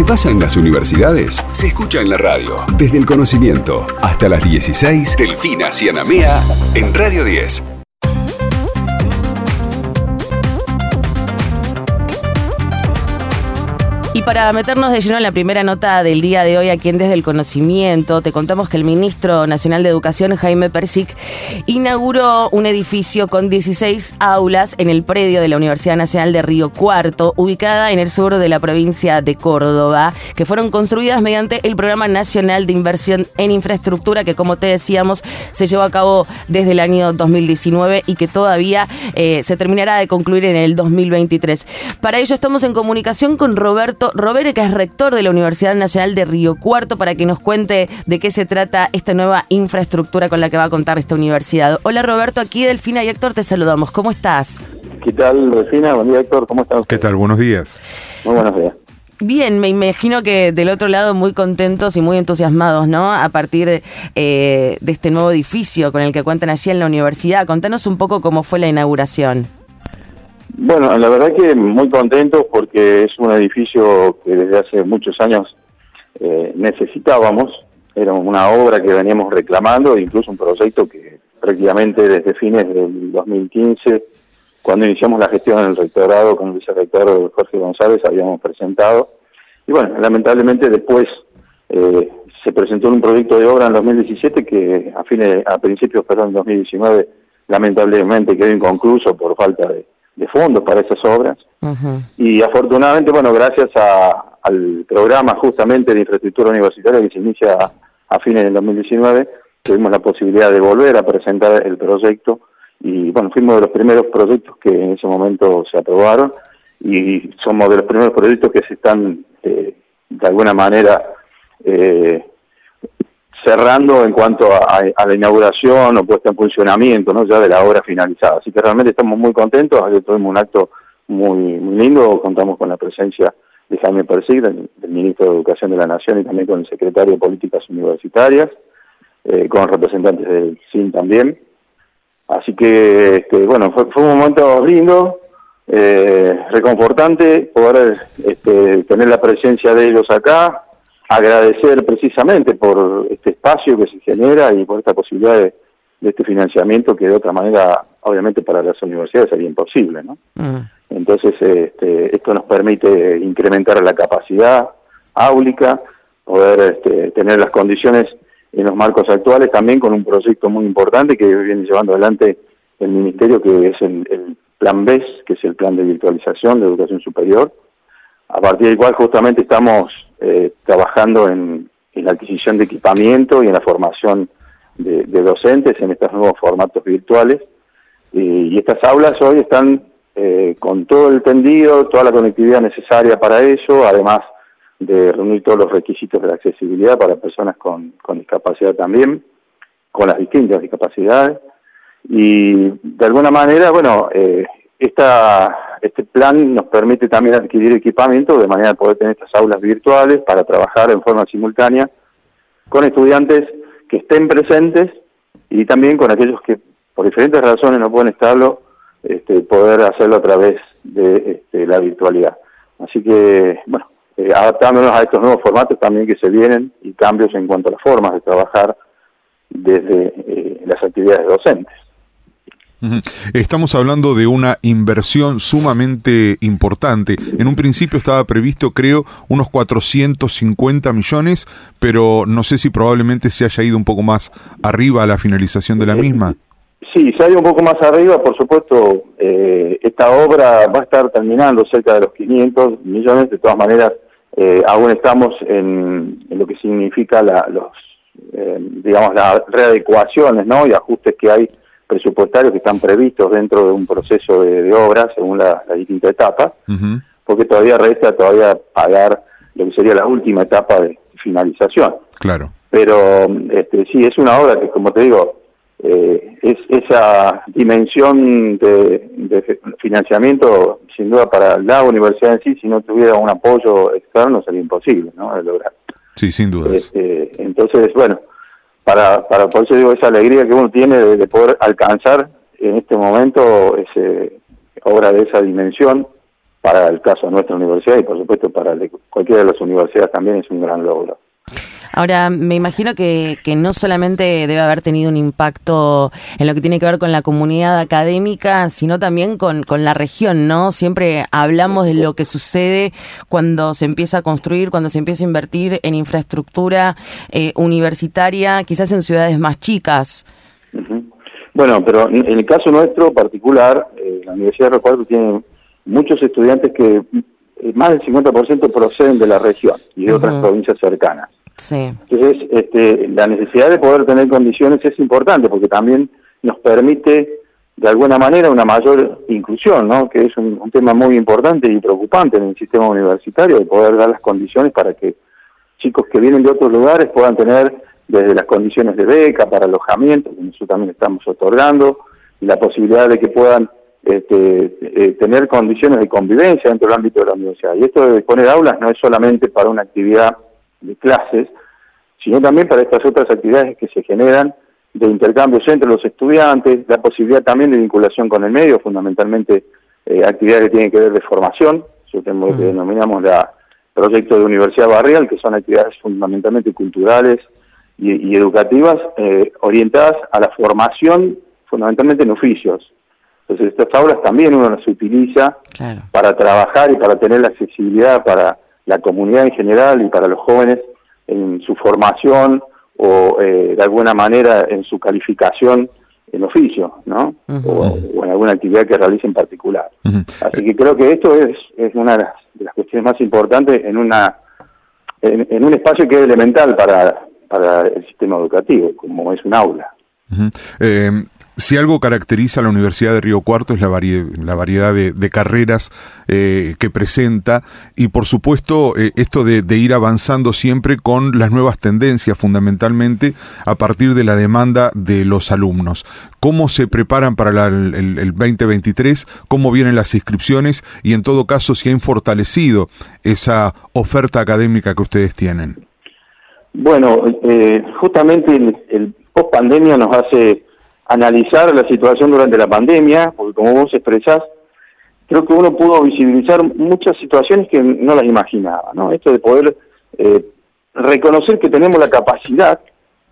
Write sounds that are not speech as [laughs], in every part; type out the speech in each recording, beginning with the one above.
que pasa en las universidades se escucha en la radio. Desde el conocimiento hasta las 16, Delfina Cianamea en Radio 10. Y para meternos de lleno en la primera nota del día de hoy aquí en Desde el Conocimiento, te contamos que el ministro nacional de Educación, Jaime Persic, inauguró un edificio con 16 aulas en el predio de la Universidad Nacional de Río Cuarto, ubicada en el sur de la provincia de Córdoba, que fueron construidas mediante el Programa Nacional de Inversión en Infraestructura, que como te decíamos, se llevó a cabo desde el año 2019 y que todavía eh, se terminará de concluir en el 2023. Para ello estamos en comunicación con Roberto Roberto que es rector de la Universidad Nacional de Río Cuarto, para que nos cuente de qué se trata esta nueva infraestructura con la que va a contar esta universidad. Hola Roberto, aquí Delfina y Héctor te saludamos. ¿Cómo estás? ¿Qué tal, Delfina? Buen día, Héctor. ¿Cómo estás? ¿Qué tal? Buenos días. Muy buenos días. Bien, me imagino que del otro lado muy contentos y muy entusiasmados, ¿no? A partir de, eh, de este nuevo edificio con el que cuentan allí en la universidad. Contanos un poco cómo fue la inauguración. Bueno, la verdad que muy contentos porque es un edificio que desde hace muchos años eh, necesitábamos. Era una obra que veníamos reclamando, incluso un proyecto que prácticamente desde fines del 2015, cuando iniciamos la gestión en el rectorado con el vicerrector Jorge González, habíamos presentado. Y bueno, lamentablemente después eh, se presentó un proyecto de obra en 2017 que a fines, a principios, perdón, en 2019, lamentablemente quedó inconcluso por falta de de fondos para esas obras. Y afortunadamente, bueno, gracias al programa justamente de infraestructura universitaria que se inicia a, fines del 2019, tuvimos la posibilidad de volver a presentar el proyecto. Y bueno, fuimos de los primeros proyectos que en ese momento se aprobaron. Y somos de los primeros proyectos que se están eh, de alguna manera eh, cerrando en cuanto a, la inauguración o puesta en funcionamiento ¿no? ya de la obra finalizada. Así que realmente estamos muy contentos, ayer tuvimos un acto muy, muy lindo, contamos con la presencia de Jaime Persig, del, ministro de Educación de la Nación y también con el secretario de Políticas Universitarias, eh, con representantes del CIN también. Así que, este, bueno, fue, un momento lindo, eh, reconfortante poder este, tener la presencia de ellos acá, agradecer precisamente por este espacio que se genera y por esta posibilidad de, este financiamiento que de otra manera, obviamente para las universidades sería imposible, ¿no? Mm. Entonces, este, esto nos permite incrementar la capacidad áulica, poder este, tener las condiciones en los marcos actuales, también con un proyecto muy importante que viene llevando adelante el Ministerio, que es el, el Plan BES, que es el Plan de Virtualización de Educación Superior, a partir del cual justamente estamos eh, trabajando en, la adquisición de equipamiento y en la formación de, docentes en estos nuevos formatos virtuales. Y, estas aulas hoy están eh, con todo el tendido, toda la conectividad necesaria para eso, además de reunir todos los requisitos de la accesibilidad para personas con, discapacidad también, con las distintas discapacidades. Y de alguna manera, bueno, eh, esta este plan nos permite también adquirir equipamiento de manera de poder tener estas aulas virtuales para trabajar en forma simultánea con estudiantes que estén presentes y también con aquellos que por diferentes razones no pueden estarlo, este, poder hacerlo a través de este, la virtualidad. Así que, bueno, eh, adaptándonos a estos nuevos formatos también que se vienen y cambios en cuanto a las formas de trabajar desde eh, las actividades docentes. Estamos hablando de una inversión sumamente importante. En un principio estaba previsto, creo, unos 450 millones, pero no sé si probablemente se haya ido un poco más arriba a la finalización de la misma. Sí, se ha ido un poco más arriba, por supuesto, eh, esta obra va a estar terminando cerca de los 500 millones, de todas maneras, eh, aún estamos en, lo que significa la, los, eh, digamos, las readecuaciones ¿no? y ajustes que hay presupuestarios que están previstos dentro de un proceso de, obra según la, distinta etapa, porque todavía resta todavía pagar lo que sería la última etapa de finalización. Claro. Pero este, sí, es una obra que, como te digo, eh, es esa dimensión de, financiamiento, sin duda para la universidad en sí, si no tuviera un apoyo externo sería imposible, ¿no? De lograr. Sí, sin duda. Este, entonces, bueno, para, para por eso digo esa alegría que uno tiene de, poder alcanzar en este momento ese, obra de esa dimensión para el caso de nuestra universidad y por supuesto para cualquiera de las universidades también es un gran logro. Ahora, me imagino que, que, no solamente debe haber tenido un impacto en lo que tiene que ver con la comunidad académica, sino también con, con la región, ¿no? Siempre hablamos de lo que sucede cuando se empieza a construir, cuando se empieza a invertir en infraestructura eh, universitaria, quizás en ciudades más chicas. Bueno, pero en el caso nuestro particular, eh, la Universidad de Recuerdo tiene muchos estudiantes que eh, más del 50% proceden de la región y de otras provincias cercanas. Entonces, este, la necesidad de poder tener condiciones es importante porque también nos permite, de alguna manera, una mayor inclusión, ¿no? que es un, tema muy importante y preocupante en el sistema universitario, de poder dar las condiciones para que chicos que vienen de otros lugares puedan tener desde las condiciones de beca para alojamiento, que nosotros también estamos otorgando, la posibilidad de que puedan este, eh, tener condiciones de convivencia dentro del ámbito de la universidad. Y esto de disponer aulas no es solamente para una actividad de clases, sino también para estas otras actividades que se generan de intercambios entre los estudiantes, la posibilidad también de vinculación con el medio, fundamentalmente eh, actividades que tienen que ver de formación, eso que denominamos la proyecto de Universidad Barrial, que son actividades fundamentalmente culturales y, educativas, eh, orientadas a la formación fundamentalmente en oficios. Entonces estas aulas también uno las utiliza para trabajar y para tener la accesibilidad para la comunidad en general y para los jóvenes en su formación o eh, de alguna manera en su calificación en oficio, ¿no? o, en alguna actividad que realice en particular. Así que creo que esto es, es una de las, cuestiones más importantes en una en, un espacio que es elemental para, para el sistema educativo, como es un aula. Si algo caracteriza a la Universidad de Río Cuarto es la, la variedad de, carreras eh, que presenta y por supuesto eh, esto de, ir avanzando siempre con las nuevas tendencias fundamentalmente a partir de la demanda de los alumnos. ¿Cómo se preparan para el, el, 2023? ¿Cómo vienen las inscripciones? Y en todo caso, si han fortalecido esa oferta académica que ustedes tienen. Bueno, eh, justamente el, el post pandemia nos hace analizar la situación durante la pandemia, porque como vos expresás, creo que uno pudo visibilizar muchas situaciones que no las imaginaba, ¿no? Esto de poder eh, reconocer que tenemos la capacidad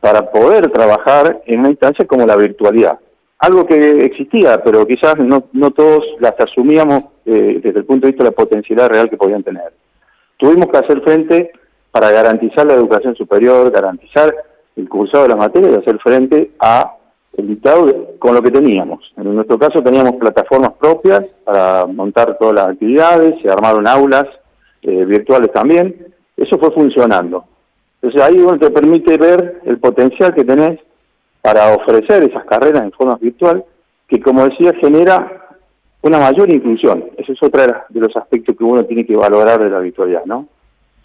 para poder trabajar en una instancia como la virtualidad. Algo que existía, pero quizás no, todos las asumíamos eh, desde el punto de vista de la potencialidad real que podían tener. Tuvimos que hacer frente para garantizar la educación superior, garantizar el cursado de las materias y hacer frente a el dictado con lo que teníamos. En nuestro caso teníamos plataformas propias para montar todas las actividades, se armaron aulas eh, virtuales también, eso fue funcionando. Entonces ahí uno te permite ver el potencial que tenés para ofrecer esas carreras en forma virtual, que como decía genera una mayor inclusión. Ese es otro de los aspectos que uno tiene que valorar de la virtualidad, ¿no?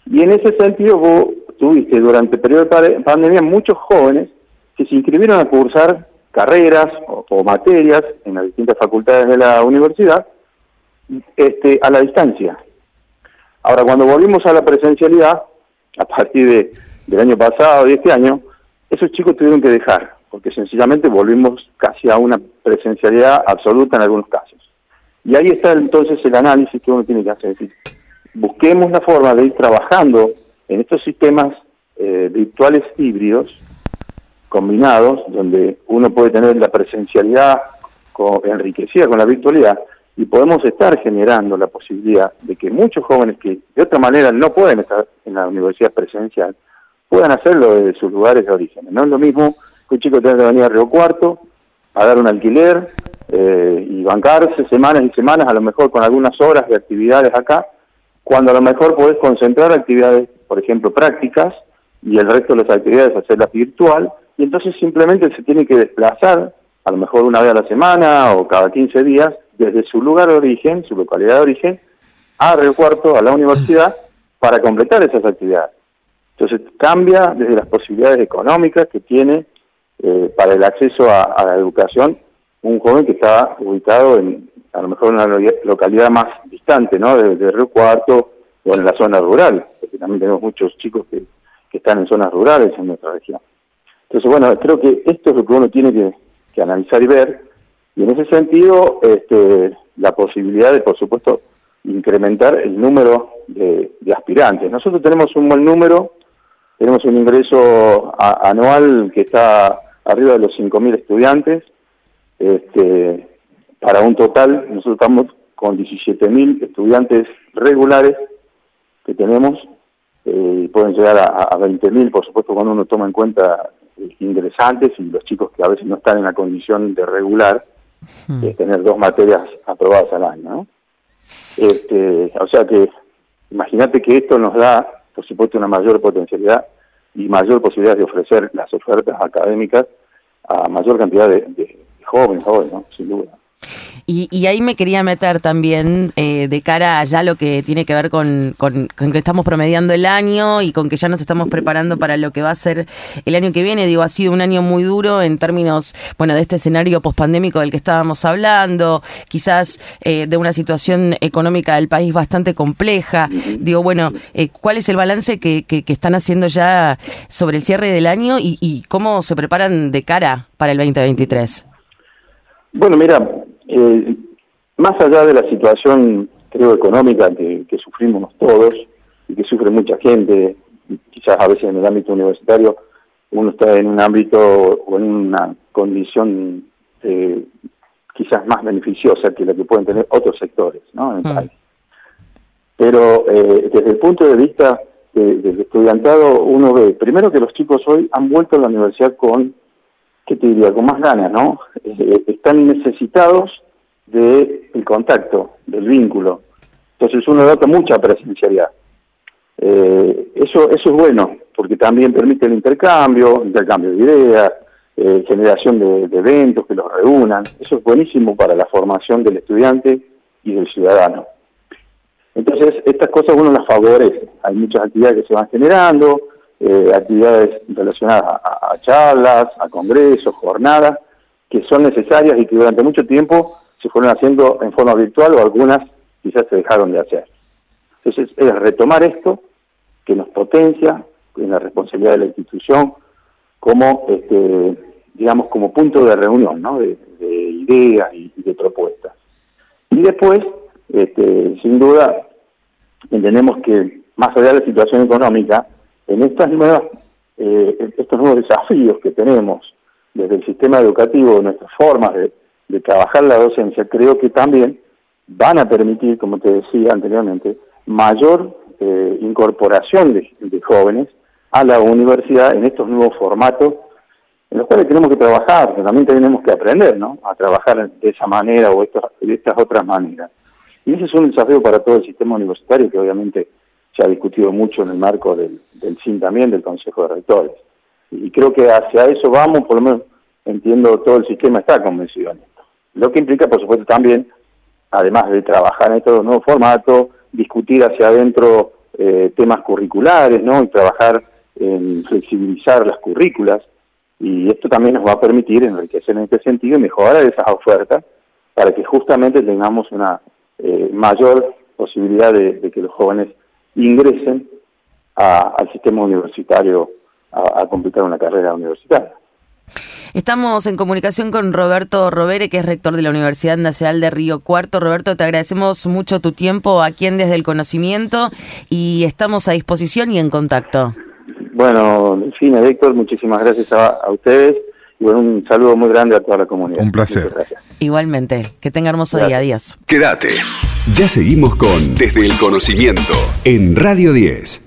Y en ese sentido vos tuviste durante el periodo de pandemia muchos jóvenes que se inscribieron a cursar carreras o, materias en las distintas facultades de la universidad este, a la distancia. Ahora, cuando volvimos a la presencialidad, [laughs] a partir de, del año pasado y este año, esos chicos tuvieron que dejar, porque sencillamente volvimos casi a una presencialidad absoluta en algunos casos. Y ahí está entonces el análisis que uno tiene que hacer. Es decir, busquemos la forma de ir trabajando en estos sistemas eh, virtuales híbridos combinados, donde uno puede tener la presencialidad enriquecida con la virtualidad y podemos estar generando la posibilidad de que muchos jóvenes que de otra manera no pueden estar en la universidad presencial puedan hacerlo desde sus lugares de origen. No es lo mismo que un chico tenga que venir a Río Cuarto, pagar un alquiler eh, y bancarse semanas y semanas, a lo mejor con algunas horas de actividades acá, cuando a lo mejor podés concentrar actividades, por ejemplo, prácticas, y el resto de las actividades hacerlas virtual, y entonces simplemente se tiene que desplazar, a lo mejor una vez a la semana o cada 15 días, desde su lugar de origen, su localidad de origen, a Río Cuarto, a la universidad, para completar esas actividades. Entonces cambia desde las posibilidades económicas que tiene eh, para el acceso a, la educación un joven que está ubicado en a lo mejor en una localidad más distante, ¿no? De, de Río Cuarto o en la zona rural, porque también tenemos muchos chicos que, que están en zonas rurales en nuestra región. Entonces, bueno, creo que esto es lo que uno tiene que, analizar y ver, y en ese sentido, este, la posibilidad de, por supuesto, incrementar el número de, aspirantes. Nosotros tenemos un buen número, tenemos un ingreso anual que está arriba de los 5.000 estudiantes, este, para un total, nosotros estamos con 17.000 estudiantes regulares que tenemos, eh, pueden llegar a, a 20.000, por supuesto, cuando uno toma en cuenta ingresantes y los chicos que a veces no están en la condición de regular, hmm. de tener dos materias aprobadas al año. ¿no? Este, o sea que imagínate que esto nos da, por supuesto, una mayor potencialidad y mayor posibilidad de ofrecer las ofertas académicas a mayor cantidad de, jóvenes hoy, ¿no? sin duda. Y, ahí me quería meter también eh, de cara a ya lo que tiene que ver con, con, que estamos promediando el año y con que ya nos estamos preparando para lo que va a ser el año que viene. Digo, ha sido un año muy duro en términos, bueno, de este escenario pospandémico del que estábamos hablando, quizás eh, de una situación económica del país bastante compleja. Digo, bueno, eh, ¿cuál es el balance que, que, están haciendo ya sobre el cierre del año y, y cómo se preparan de cara para el 2023? Bueno, mira, más allá de la situación, creo, económica que, sufrimos todos y que sufre mucha gente, quizás a veces en el ámbito universitario, uno está en un ámbito o en una condición eh, quizás más beneficiosa que la que pueden tener otros sectores ¿no? en el mm. país. Pero eh, desde el punto de vista del estudiantado, uno ve, primero que los chicos hoy han vuelto a la universidad con, ¿qué te diría?, con más ganas, ¿no? Eh, están necesitados del el contacto, del vínculo. Entonces uno nota mucha presencialidad. Eh, eso, eso es bueno, porque también permite el intercambio, intercambio de ideas, eh, generación de, de, eventos que los reúnan. Eso es buenísimo para la formación del estudiante y del ciudadano. Entonces, estas cosas uno las favorece. Hay muchas actividades que se van generando, eh, actividades relacionadas a, charlas, a congresos, jornadas, que son necesarias y que durante mucho tiempo se fueron haciendo en forma virtual o algunas quizás se dejaron de hacer. Entonces, es retomar esto que nos potencia en la responsabilidad de la institución como, este, digamos, como punto de reunión, ¿no? de, ideas y, de propuestas. Y después, este, sin duda, entendemos que más allá de la situación económica, en estas nuevas, eh, estos nuevos desafíos que tenemos desde el sistema educativo, nuestras formas de, trabajar la docencia, creo que también van a permitir, como te decía anteriormente, mayor eh, incorporación de, jóvenes a la universidad en estos nuevos formatos en los cuales tenemos que trabajar, también tenemos que aprender, ¿no? A trabajar de esa manera o de estas otras maneras. Y ese es un desafío para todo el sistema universitario que obviamente se ha discutido mucho en el marco del, del CIN también, del Consejo de Rectores. Y creo que hacia eso vamos, por lo menos entiendo todo el sistema está convencido. Lo que implica, por supuesto, también, además de trabajar en estos nuevos formatos, discutir hacia adentro eh, temas curriculares, ¿no? Y trabajar en flexibilizar las currículas. Y esto también nos va a permitir enriquecer en este sentido y mejorar esas ofertas para que justamente tengamos una eh, mayor posibilidad de, que los jóvenes ingresen al sistema universitario a, a completar una carrera universitaria. Estamos en comunicación con Roberto Robere, que es rector de la Universidad Nacional de Río Cuarto. Roberto, te agradecemos mucho tu tiempo aquí en Desde el Conocimiento y estamos a disposición y en contacto. Bueno, en fin, Héctor, muchísimas gracias a, ustedes y bueno, un saludo muy grande a toda la comunidad. Un placer. Igualmente, que tenga hermoso día. Adiós. Quédate. Ya seguimos con Desde el Conocimiento en Radio 10.